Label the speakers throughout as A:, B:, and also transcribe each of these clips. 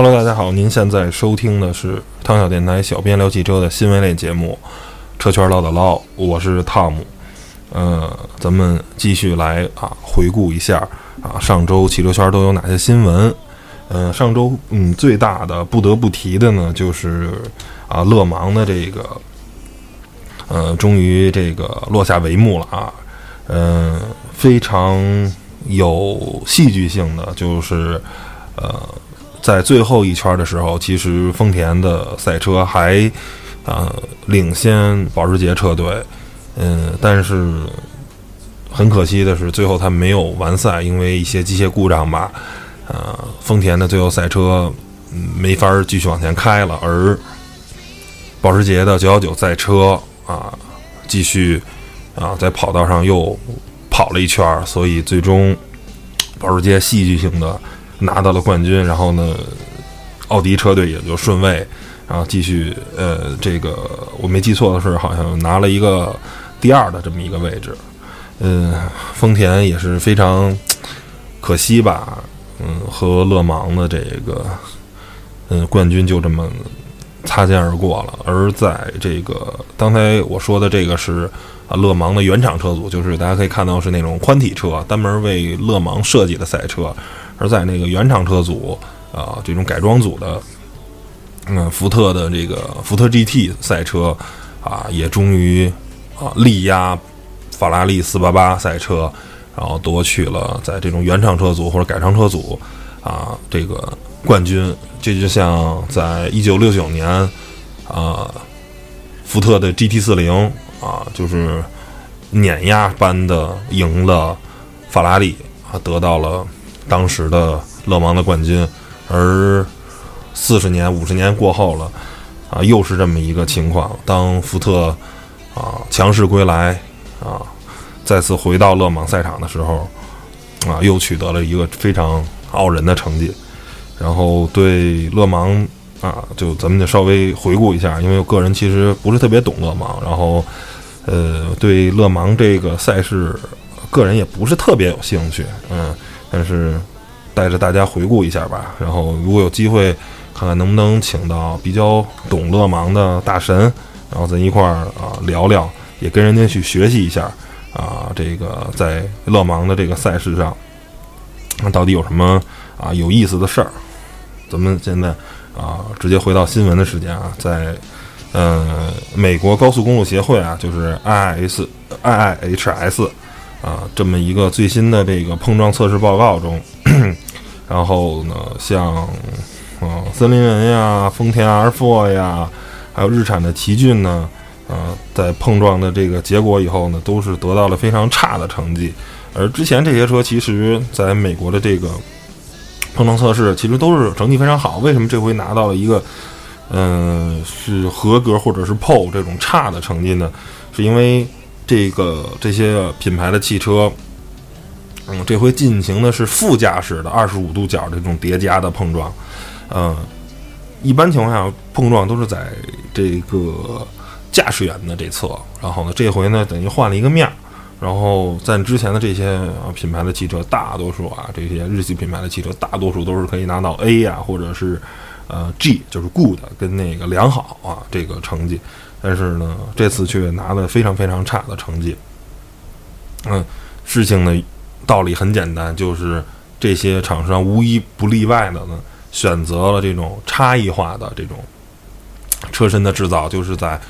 A: Hello，大家好，您现在收听的是汤小电台小编聊汽车的新闻类节目《车圈唠叨唠》，我是汤姆。呃，咱们继续来啊，回顾一下啊，上周汽车圈都有哪些新闻？呃，上周嗯，最大的不得不提的呢，就是啊，勒芒的这个呃，终于这个落下帷幕了啊。嗯，非常有戏剧性的，就是呃。在最后一圈的时候，其实丰田的赛车还呃领先保时捷车队，嗯，但是很可惜的是，最后他没有完赛，因为一些机械故障吧，呃，丰田的最后赛车没法继续往前开了，而保时捷的919赛车啊，继续啊在跑道上又跑了一圈，所以最终保时捷戏剧性的。拿到了冠军，然后呢，奥迪车队也就顺位，然后继续呃，这个我没记错的是，好像拿了一个第二的这么一个位置。嗯，丰田也是非常可惜吧，嗯，和勒芒的这个嗯冠军就这么擦肩而过了。而在这个刚才我说的这个是啊，勒芒的原厂车组，就是大家可以看到是那种宽体车，单门为勒芒设计的赛车。而在那个原厂车组啊，这种改装组的，嗯，福特的这个福特 GT 赛车啊，也终于啊力压法拉利488赛车，然后夺取了在这种原厂车组或者改装车组啊这个冠军。这就像在1969年啊，福特的 GT40 啊，就是碾压般的赢了法拉利啊，得到了。当时的勒芒的冠军，而四十年、五十年过后了，啊，又是这么一个情况。当福特啊强势归来啊，再次回到勒芒赛场的时候，啊，又取得了一个非常傲人的成绩。然后对勒芒啊，就咱们就稍微回顾一下，因为我个人其实不是特别懂勒芒，然后呃，对勒芒这个赛事，个人也不是特别有兴趣，嗯。但是，带着大家回顾一下吧。然后，如果有机会，看看能不能请到比较懂勒芒的大神，然后咱一块儿啊聊聊，也跟人家去学习一下啊。这个在勒芒的这个赛事上，那到底有什么啊有意思的事儿？咱们现在啊，直接回到新闻的时间啊，在呃美国高速公路协会啊，就是 IIS IIHS。啊，这么一个最新的这个碰撞测试报告中，然后呢，像啊森林人呀、丰田 R4 呀，还有日产的奇骏呢，啊，在碰撞的这个结果以后呢，都是得到了非常差的成绩。而之前这些车其实在美国的这个碰撞测试，其实都是成绩非常好。为什么这回拿到了一个嗯是合格或者是 PO 这种差的成绩呢？是因为。这个这些品牌的汽车，嗯，这回进行的是副驾驶的二十五度角这种叠加的碰撞，嗯，一般情况下碰撞都是在这个驾驶员的这侧，然后呢，这回呢等于换了一个面儿，然后在之前的这些品牌的汽车，大多数啊这些日系品牌的汽车，大多数都是可以拿到 A 呀，或者是呃 G，就是 Good 跟那个良好啊这个成绩。但是呢，这次却拿了非常非常差的成绩。嗯，事情的道理很简单，就是这些厂商无一不例外的呢，选择了这种差异化的这种车身的制造，就是在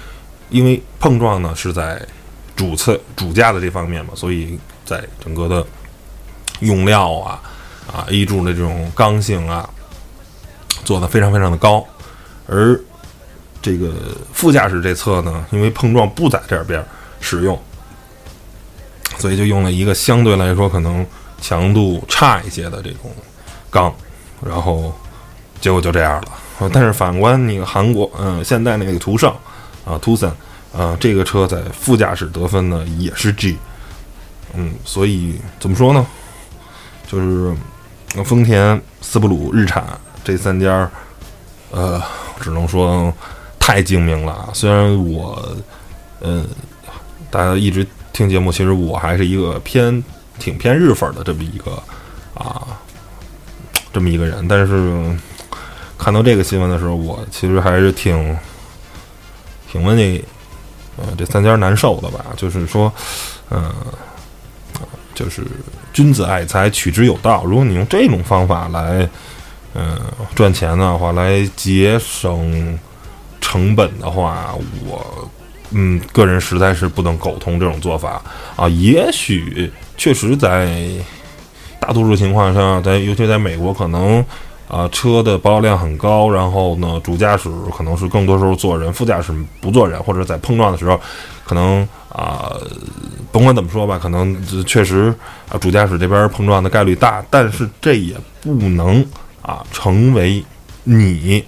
A: 因为碰撞呢是在主侧主驾的这方面嘛，所以在整个的用料啊啊 A 柱的这种刚性啊做的非常非常的高，而。这个副驾驶这侧呢，因为碰撞不在这边使用，所以就用了一个相对来说可能强度差一些的这种钢，然后结果就这样了。但是反观那个韩国，嗯，现在那个途胜啊，Tucson 啊，这个车在副驾驶得分呢也是 G，嗯，所以怎么说呢？就是丰田、斯布鲁、日产这三家，呃，只能说。太精明了！虽然我，嗯，大家一直听节目，其实我还是一个偏挺偏日粉的这么一个啊，这么一个人。但是看到这个新闻的时候，我其实还是挺挺为这呃这三家难受的吧。就是说，嗯，就是君子爱财，取之有道。如果你用这种方法来嗯赚钱的话，来节省成本的话，我嗯个人实在是不能苟同这种做法啊。也许确实在大多数情况下，在尤其在美国，可能。啊，车的保有量很高，然后呢，主驾驶可能是更多时候坐人，副驾驶不坐人，或者在碰撞的时候，可能啊，甭管怎么说吧，可能确实啊，主驾驶这边碰撞的概率大，但是这也不能啊成为你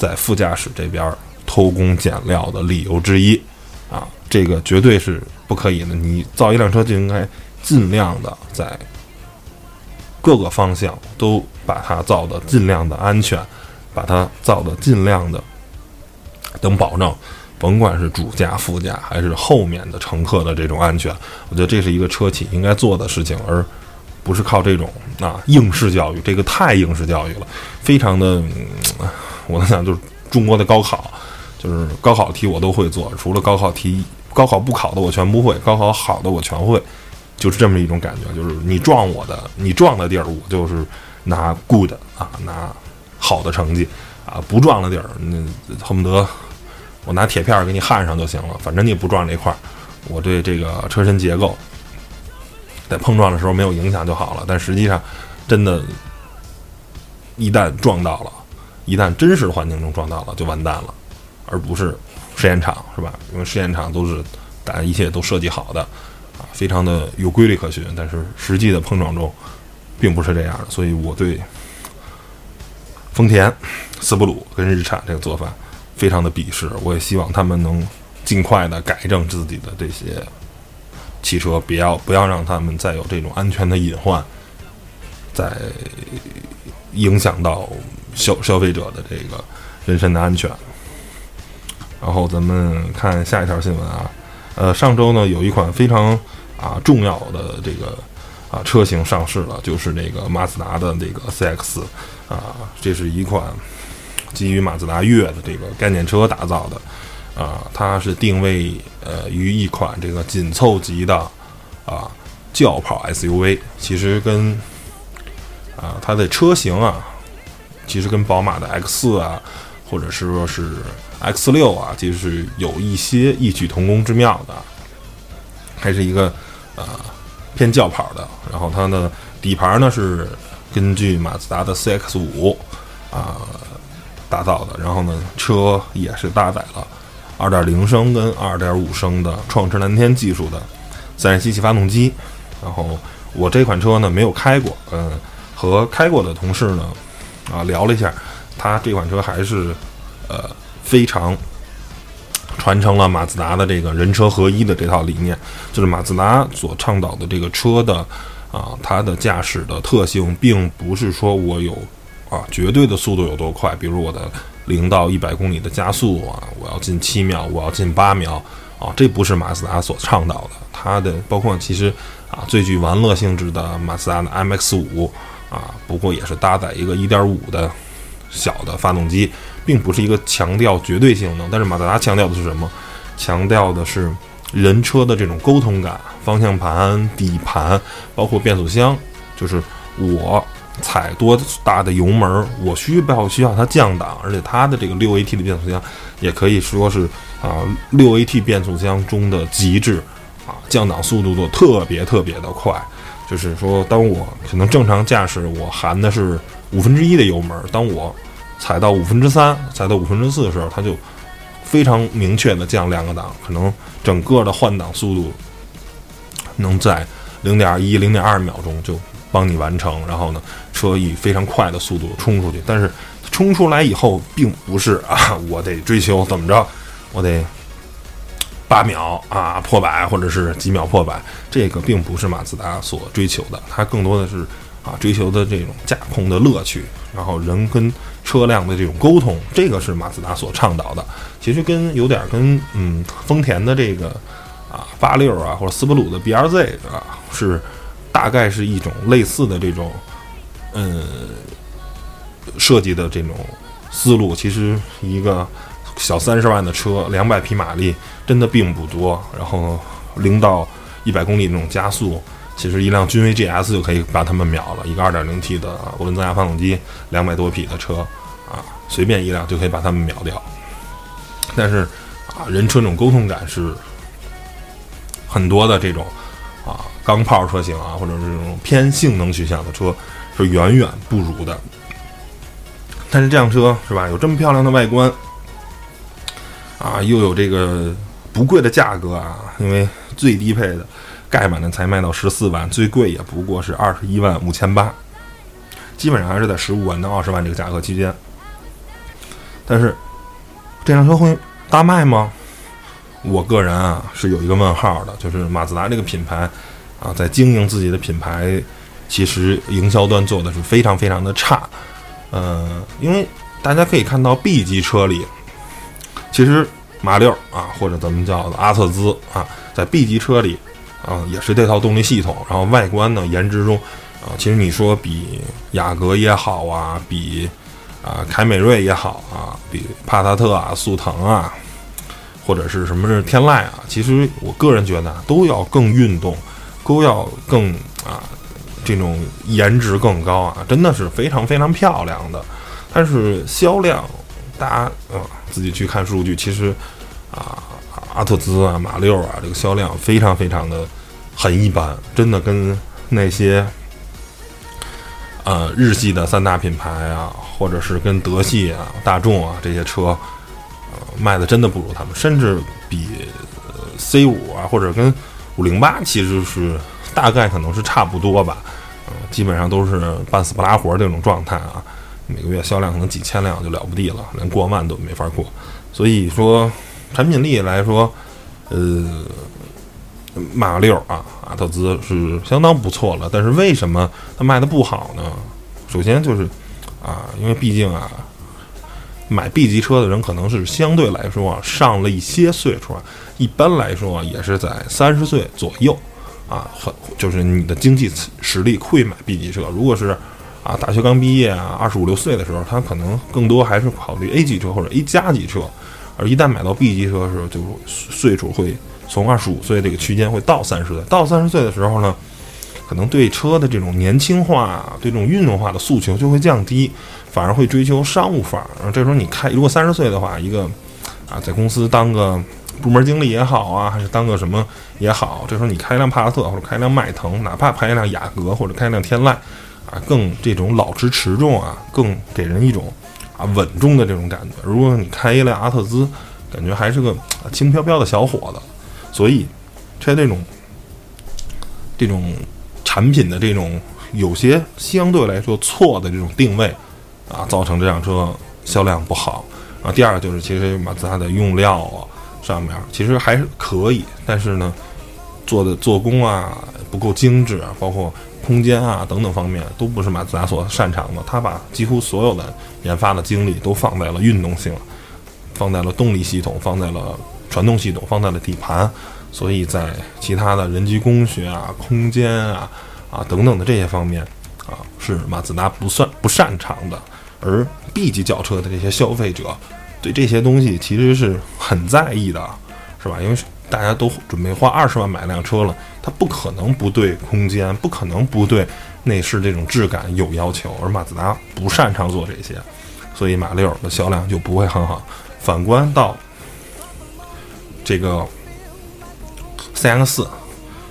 A: 在副驾驶这边偷工减料的理由之一啊，这个绝对是不可以的。你造一辆车就应该尽量的在。各个方向都把它造的尽量的安全，把它造的尽量的能保证，甭管是主驾、副驾还是后面的乘客的这种安全，我觉得这是一个车企应该做的事情，而不是靠这种啊应试教育，这个太应试教育了，非常的，我在想就是中国的高考，就是高考题我都会做，除了高考题高考不考的我全不会，高考好的我全会。就是这么一种感觉，就是你撞我的，你撞的地儿，我就是拿 good 啊，拿好的成绩啊；不撞的地儿，那恨不得我拿铁片给你焊上就行了，反正你不撞这块儿，我对这个车身结构在碰撞的时候没有影响就好了。但实际上，真的，一旦撞到了，一旦真实的环境中撞到了，就完蛋了，而不是试验场是吧？因为试验场都是大家一切都设计好的。啊，非常的有规律可循，但是实际的碰撞中，并不是这样的，所以我对丰田、斯布鲁跟日产这个做法非常的鄙视。我也希望他们能尽快的改正自己的这些汽车，不要不要让他们再有这种安全的隐患，在影响到消消费者的这个人身的安全。然后咱们看下一条新闻啊。呃，上周呢，有一款非常啊重要的这个啊车型上市了，就是那个马自达的这个 CX 啊，这是一款基于马自达月的这个概念车打造的啊，它是定位呃于一款这个紧凑级的啊轿跑 SUV，其实跟啊它的车型啊，其实跟宝马的 X 四啊，或者是说是。X 六啊，就是有一些异曲同工之妙的，还是一个呃偏轿跑的。然后它的底盘呢是根据马自达的 CX 五啊打造的。然后呢，车也是搭载了2.0升跟2.5升的创驰蓝天技术的自然吸气发动机。然后我这款车呢没有开过，嗯，和开过的同事呢啊聊了一下，它这款车还是呃。非常传承了马自达的这个人车合一的这套理念，就是马自达所倡导的这个车的啊，它的驾驶的特性，并不是说我有啊绝对的速度有多快，比如我的零到一百公里的加速啊，我要进七秒，我要进八秒啊，这不是马自达所倡导的。它的包括其实啊最具玩乐性质的马自达的 MX 五啊，不过也是搭载一个一点五的小的发动机。并不是一个强调绝对性能，但是马自达强调的是什么？强调的是人车的这种沟通感，方向盘、底盘，包括变速箱，就是我踩多大的油门，我需要需要它降档，而且它的这个六 AT 的变速箱也可以说是啊六 AT 变速箱中的极致啊，降档速度都特别特别的快，就是说当我可能正常驾驶，我含的是五分之一的油门，当我踩到五分之三，踩到五分之四的时候，它就非常明确的降两个档，可能整个的换挡速度能在零点一、零点二秒钟就帮你完成。然后呢，车以非常快的速度冲出去。但是冲出来以后，并不是啊，我得追求怎么着，我得八秒啊破百，或者是几秒破百，这个并不是马自达所追求的。它更多的是啊追求的这种驾控的乐趣，然后人跟。车辆的这种沟通，这个是马自达所倡导的。其实跟有点跟嗯丰田的这个啊八六啊或者斯巴鲁的 B R Z 啊是大概是一种类似的这种嗯设计的这种思路，其实一个小三十万的车，两百匹马力真的并不多。然后零到一百公里那种加速，其实一辆君威 GS 就可以把他们秒了。一个 2.0T 的涡轮增压发动机，两百多匹的车啊，随便一辆就可以把他们秒掉。但是啊，人车这种沟通感是很多的这种啊钢炮车型啊，或者是这种偏性能取向的车是远远不如的。但是这辆车是吧？有这么漂亮的外观，啊，又有这个不贵的价格啊，因为最低配的盖板的才卖到十四万，最贵也不过是二十一万五千八，基本上还是在十五万到二十万这个价格区间。但是这辆车会大卖吗？我个人啊是有一个问号的，就是马自达这个品牌啊，在经营自己的品牌，其实营销端做的是非常非常的差。呃，因为大家可以看到 B 级车里，其实马六啊，或者咱们叫阿特兹啊，在 B 级车里啊，也是这套动力系统。然后外观呢，颜值中啊，其实你说比雅阁也好啊，比啊凯美瑞也好啊，比帕萨特啊、速腾啊，或者是什么是天籁啊，其实我个人觉得都要更运动，都要更啊。这种颜值更高啊，真的是非常非常漂亮的。但是销量，大家呃自己去看数据，其实啊，阿特兹啊、马六啊，这个销量非常非常的很一般，真的跟那些呃日系的三大品牌啊，或者是跟德系啊、大众啊这些车，呃卖的真的不如他们，甚至比 C 五啊或者跟五零八其实是。大概可能是差不多吧，嗯，基本上都是半死不拉活这种状态啊，每个月销量可能几千辆就了不地了，连过万都没法过。所以说，产品力来说，呃，马六啊，阿特兹是相当不错了。但是为什么它卖的不好呢？首先就是啊，因为毕竟啊，买 B 级车的人可能是相对来说啊上了一些岁数啊，一般来说也是在三十岁左右。啊，很就是你的经济实力会买 B 级车。如果是啊，大学刚毕业啊，二十五六岁的时候，他可能更多还是考虑 A 级车或者 A 加级车。而一旦买到 B 级车的时候，就岁数会从二十五岁这个区间会到三十岁。到三十岁的时候呢，可能对车的这种年轻化、对这种运动化的诉求就会降低，反而会追求商务范儿。这时候你开，如果三十岁的话，一个啊，在公司当个。部门经理也好啊，还是当个什么也好，这时候你开一辆帕萨特或者开一辆迈腾，哪怕开一辆雅阁或者开一辆天籁，啊，更这种老之持重啊，更给人一种啊稳重的这种感觉。如果你开一辆阿特兹，感觉还是个轻飘飘的小伙子。所以，在这种这种产品的这种有些相对来说错的这种定位啊，造成这辆车销量不好啊。第二个就是，其实马自达的用料啊。上面其实还是可以，但是呢，做的做工啊不够精致啊，包括空间啊等等方面都不是马自达所擅长的。他把几乎所有的研发的精力都放在了运动性，放在了动力系统，放在了传动系统，放在了底盘，所以在其他的人机工学啊、空间啊啊等等的这些方面啊，是马自达不算不擅长的。而 B 级轿车的这些消费者。对这些东西其实是很在意的，是吧？因为大家都准备花二十万买辆车了，它不可能不对空间，不可能不对内饰这种质感有要求。而马自达不擅长做这些，所以马六的销量就不会很好。反观到这个 CX 四，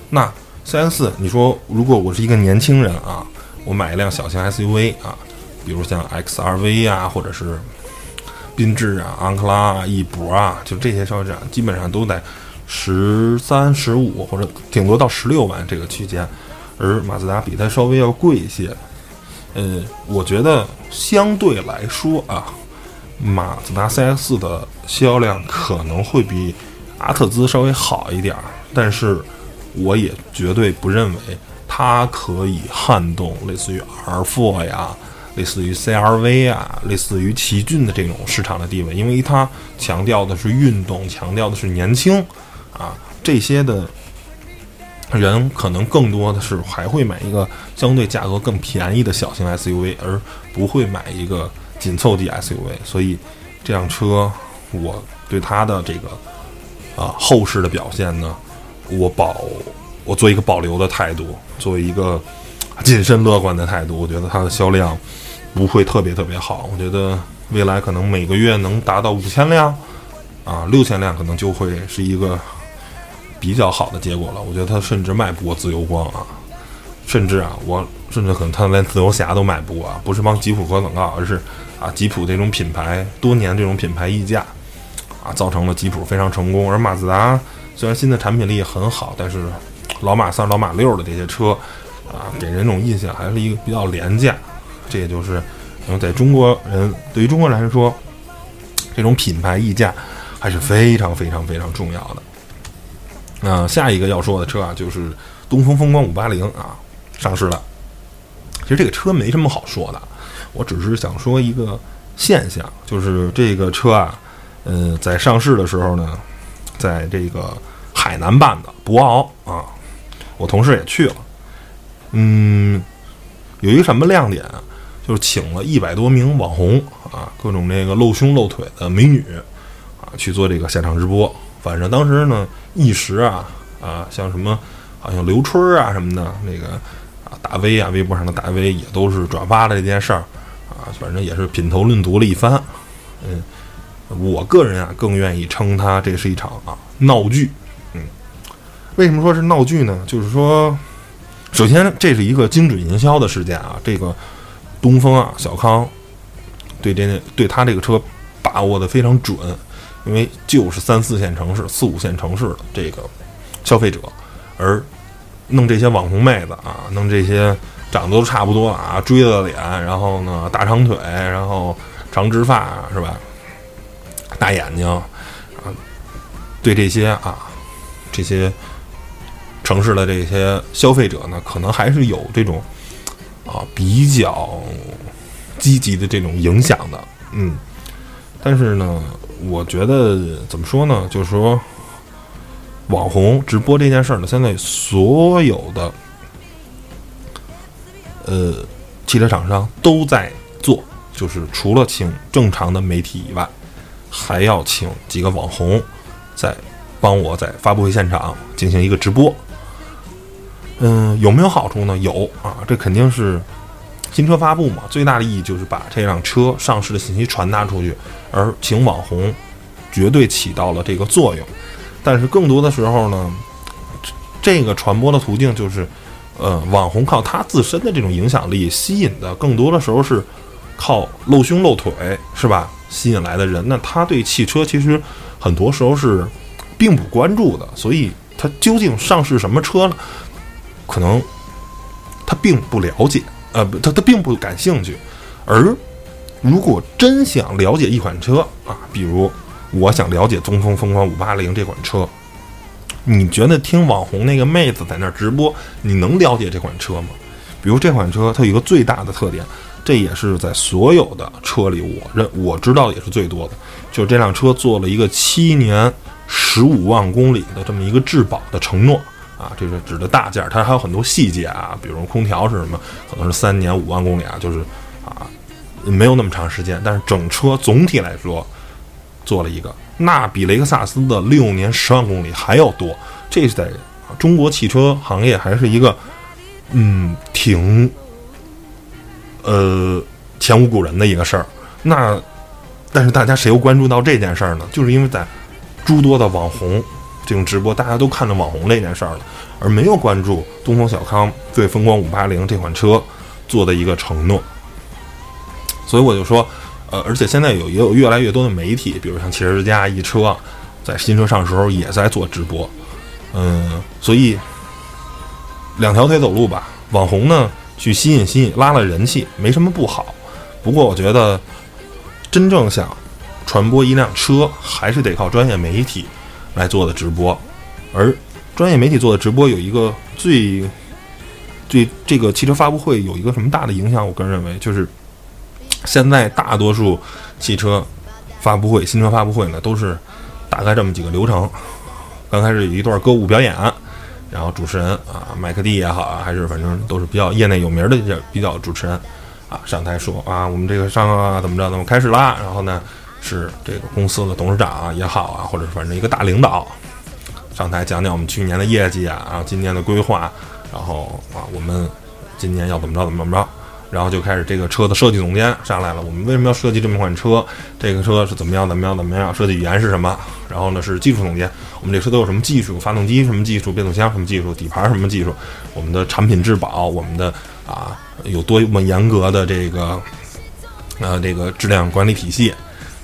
A: 那 CX 四，你说如果我是一个年轻人啊，我买一辆小型 SUV 啊，比如像 XRV 啊，或者是。缤智啊，昂克拉啊，翼博啊，就这些车展基本上都在十三、十五或者顶多到十六万这个区间，而马自达比它稍微要贵一些。呃，我觉得相对来说啊，马自达 CX 的销量可能会比阿特兹稍微好一点儿，但是我也绝对不认为它可以撼动类似于 R4 呀。类似于 CRV 啊，类似于奇骏的这种市场的地位，因为它强调的是运动，强调的是年轻，啊，这些的人可能更多的是还会买一个相对价格更便宜的小型 SUV，而不会买一个紧凑级 SUV，所以这辆车我对它的这个啊后市的表现呢，我保我做一个保留的态度，作为一个谨慎乐观的态度，我觉得它的销量不会特别特别好，我觉得未来可能每个月能达到五千辆啊六千辆，可能就会是一个比较好的结果了。我觉得它甚至卖不过自由光啊。甚至啊，我甚至可能他连自由侠都卖不过啊！不是帮吉普做广告，而是啊，吉普这种品牌多年这种品牌溢价啊，造成了吉普非常成功。而马自达虽然新的产品力很好，但是老马三、老马六的这些车啊，给人一种印象还是一个比较廉价。这也就是在中国人对于中国人来说，这种品牌溢价还是非常非常非常重要的。那下一个要说的车啊，就是东风风光五八零啊。上市了，其实这个车没什么好说的，我只是想说一个现象，就是这个车啊，呃，在上市的时候呢，在这个海南办的博鳌啊，我同事也去了，嗯，有一个什么亮点，就是请了一百多名网红啊，各种这个露胸露腿的美女啊，去做这个现场直播，反正当时呢，一时啊啊，像什么，好像刘春啊什么的那个啊。大 V 啊，微博上的大 V 也都是转发了这件事儿，啊，反正也是品头论足了一番。嗯，我个人啊更愿意称它这是一场啊闹剧。嗯，为什么说是闹剧呢？就是说，首先这是一个精准营销的事件啊。这个东风啊，小康对这对他这个车把握的非常准，因为就是三四线城市、四五线城市的这个消费者，而。弄这些网红妹子啊，弄这些长得都差不多啊，锥子脸，然后呢大长腿，然后长直发是吧？大眼睛啊，对这些啊这些城市的这些消费者呢，可能还是有这种啊比较积极的这种影响的，嗯。但是呢，我觉得怎么说呢，就是说。网红直播这件事儿呢，现在所有的呃汽车厂商都在做，就是除了请正常的媒体以外，还要请几个网红在帮我在发布会现场进行一个直播。嗯，有没有好处呢？有啊，这肯定是新车发布嘛，最大的意义就是把这辆车上市的信息传达出去，而请网红绝对起到了这个作用。但是更多的时候呢，这个传播的途径就是，呃，网红靠他自身的这种影响力吸引的，更多的时候是靠露胸露腿，是吧？吸引来的人，那他对汽车其实很多时候是并不关注的，所以他究竟上市什么车呢？可能他并不了解，呃，他他并不感兴趣。而如果真想了解一款车啊，比如。我想了解东风风光五八零这款车，你觉得听网红那个妹子在那儿直播，你能了解这款车吗？比如这款车，它有一个最大的特点，这也是在所有的车里我认我知道也是最多的，就是这辆车做了一个七年十五万公里的这么一个质保的承诺啊，这是指的大件儿，它还有很多细节啊，比如空调是什么，可能是三年五万公里啊，就是啊没有那么长时间，但是整车总体来说。做了一个，那比雷克萨斯的六年十万公里还要多，这是在中国汽车行业还是一个，嗯，挺，呃，前无古人的一个事儿。那，但是大家谁又关注到这件事儿呢？就是因为在诸多的网红这种直播，大家都看着网红这件事儿了，而没有关注东风小康对风光五八零这款车做的一个承诺。所以我就说。呃，而且现在有也有越来越多的媒体，比如像汽车之家、易车，在新车上市时候也在做直播，嗯，所以两条腿走路吧。网红呢，去吸引吸引拉了人气，没什么不好。不过我觉得，真正想传播一辆车，还是得靠专业媒体来做的直播。而专业媒体做的直播有一个最对这个汽车发布会有一个什么大的影响？我个人认为就是。现在大多数汽车发布会、新车发布会呢，都是大概这么几个流程。刚开始有一段歌舞表演，然后主持人啊，麦克蒂也好啊，还是反正都是比较业内有名的比较主持人啊上台说啊，我们这个上啊怎么着怎么开始啦，然后呢是这个公司的董事长也好啊，或者反正一个大领导上台讲讲我们去年的业绩啊，然后今年的规划，然后啊我们今年要怎么着怎么怎么着。然后就开始这个车的设计总监上来了。我们为什么要设计这么款车？这个车是怎么样？怎么样？怎么样？设计语言是什么？然后呢是技术总监。我们这车都有什么技术？发动机什么技术？变速箱什么技术？底盘什么技术？我们的产品质保，我们的啊有多么严格的这个呃这个质量管理体系？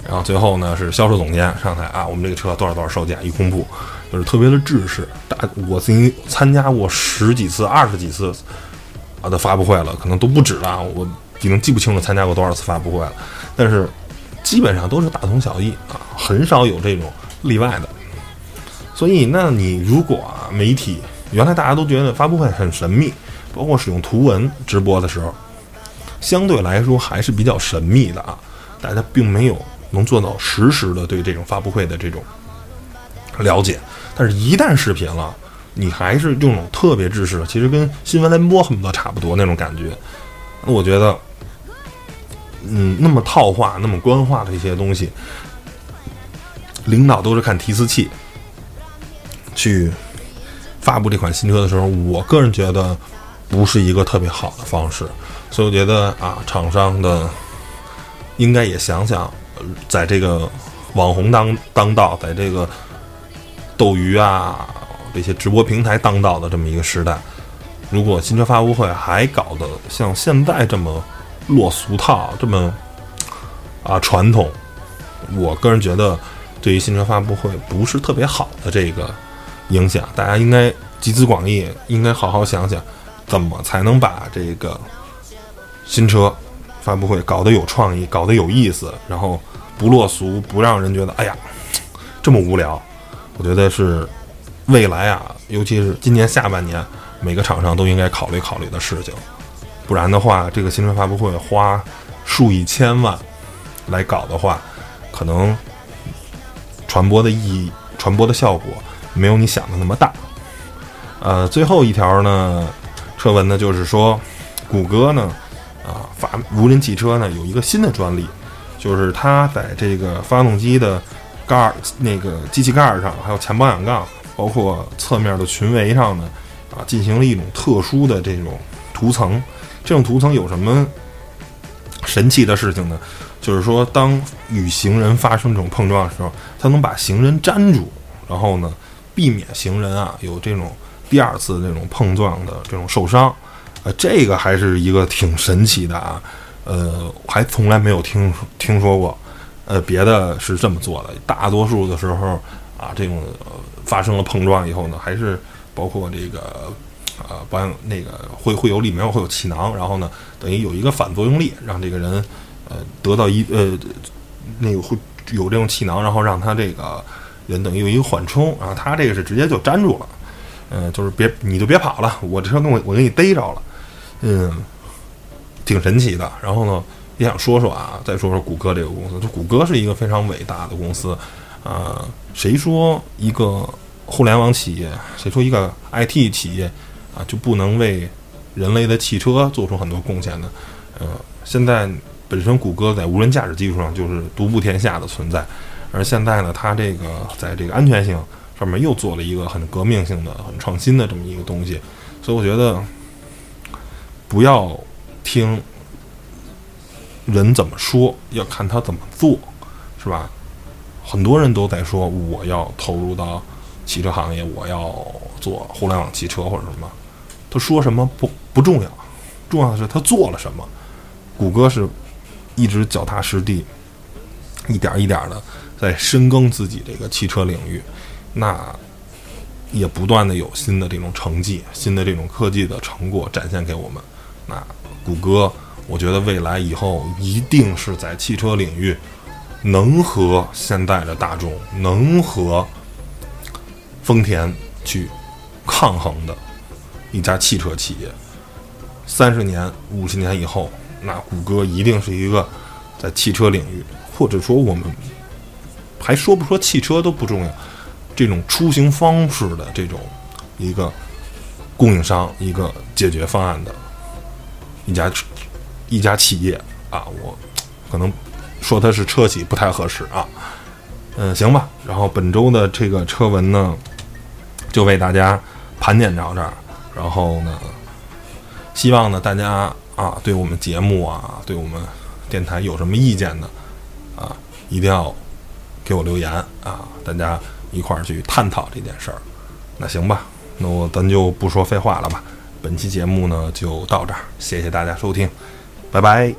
A: 然后最后呢是销售总监上台啊，我们这个车多少多少售价一公布，就是特别的制式。大我曾经参加过十几次、二十几次啊。的发布会了，可能都不止了，我已经记不清楚参加过多少次发布会了，但是基本上都是大同小异啊，很少有这种例外的。所以，那你如果啊，媒体原来大家都觉得发布会很神秘，包括使用图文直播的时候，相对来说还是比较神秘的啊，大家并没有能做到实时的对这种发布会的这种了解，但是一旦视频了。你还是这种特别制式的，其实跟新闻联播很多差不多那种感觉。那我觉得，嗯，那么套话、那么官话的一些东西，领导都是看提词器去发布这款新车的时候，我个人觉得不是一个特别好的方式。所以我觉得啊，厂商的应该也想想，在这个网红当当道，在这个斗鱼啊。这些直播平台当道的这么一个时代，如果新车发布会还搞得像现在这么落俗套、这么啊传统，我个人觉得对于新车发布会不是特别好的这个影响。大家应该集思广益，应该好好想想，怎么才能把这个新车发布会搞得有创意、搞得有意思，然后不落俗，不让人觉得哎呀这么无聊。我觉得是。未来啊，尤其是今年下半年，每个厂商都应该考虑考虑的事情。不然的话，这个新车发布会花数以千万来搞的话，可能传播的意义、传播的效果没有你想的那么大。呃，最后一条呢，车文呢就是说，谷歌呢啊发无人汽车呢有一个新的专利，就是它在这个发动机的盖儿、那个机器盖儿上，还有前保险杠。包括侧面的裙围上呢，啊，进行了一种特殊的这种涂层。这种涂层有什么神奇的事情呢？就是说，当与行人发生这种碰撞的时候，它能把行人粘住，然后呢，避免行人啊有这种第二次这种碰撞的这种受伤。呃，这个还是一个挺神奇的啊。呃，还从来没有听说听说过，呃，别的是这么做的。大多数的时候啊，这种。发生了碰撞以后呢，还是包括这个呃保险那个会会有里面会有气囊，然后呢，等于有一个反作用力，让这个人呃得到一呃那个会有这种气囊，然后让他这个人等于有一个缓冲，然后他这个是直接就粘住了，嗯，就是别你就别跑了，我这车跟我我给你逮着了，嗯，挺神奇的。然后呢，也想说说啊，再说说谷歌这个公司，就谷歌是一个非常伟大的公司。啊，谁说一个互联网企业，谁说一个 IT 企业啊，就不能为人类的汽车做出很多贡献呢？呃，现在本身谷歌在无人驾驶技术上就是独步天下的存在，而现在呢，它这个在这个安全性上面又做了一个很革命性的、很创新的这么一个东西，所以我觉得不要听人怎么说，要看他怎么做，是吧？很多人都在说我要投入到汽车行业，我要做互联网汽车或者什么。他说什么不不重要，重要的是他做了什么。谷歌是一直脚踏实地，一点一点的在深耕自己这个汽车领域，那也不断的有新的这种成绩、新的这种科技的成果展现给我们。那谷歌，我觉得未来以后一定是在汽车领域。能和现代的大众，能和丰田去抗衡的一家汽车企业，三十年、五十年以后，那谷歌一定是一个在汽车领域，或者说我们还说不说汽车都不重要，这种出行方式的这种一个供应商、一个解决方案的一家一家企业啊，我可能说它是车企不太合适啊。嗯，行吧。然后本周的这个车文呢，就为大家盘点到这儿。然后呢，希望呢大家啊，对我们节目啊，对我们电台有什么意见呢？啊，一定要给我留言啊，大家一块儿去探讨这件事儿。那行吧，那我咱就不说废话了吧。本期节目呢就到这儿，谢谢大家收听，拜拜。